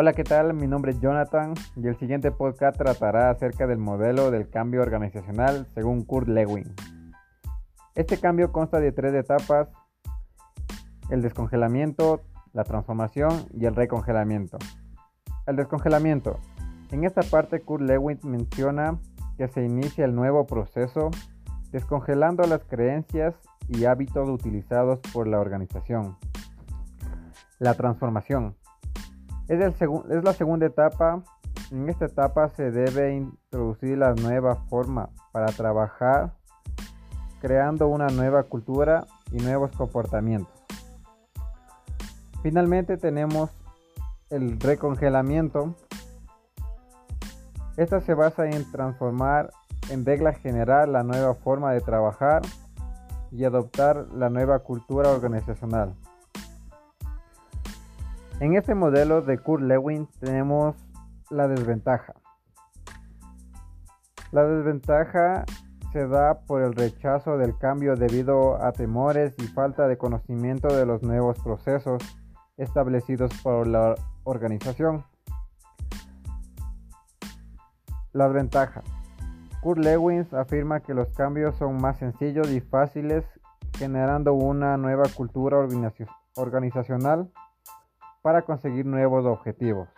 Hola, ¿qué tal? Mi nombre es Jonathan y el siguiente podcast tratará acerca del modelo del cambio organizacional según Kurt Lewin. Este cambio consta de tres etapas, el descongelamiento, la transformación y el recongelamiento. El descongelamiento. En esta parte Kurt Lewin menciona que se inicia el nuevo proceso descongelando las creencias y hábitos utilizados por la organización. La transformación. Es, la segunda etapa. En esta etapa se debe introducir la nueva forma para trabajar, creando una nueva cultura y nuevos comportamientos. Finalmente tenemos el recongelamiento. Esta se basa en transformar en regla general la nueva forma de trabajar y adoptar la nueva cultura organizacional. En este modelo de Kurt Lewin tenemos la desventaja. La desventaja se da por el rechazo del cambio debido a temores y falta de conocimiento de los nuevos procesos establecidos por la organización. Las ventajas. Kurt Lewin afirma que los cambios son más sencillos y fáciles, generando una nueva cultura organizacional para conseguir nuevos objetivos.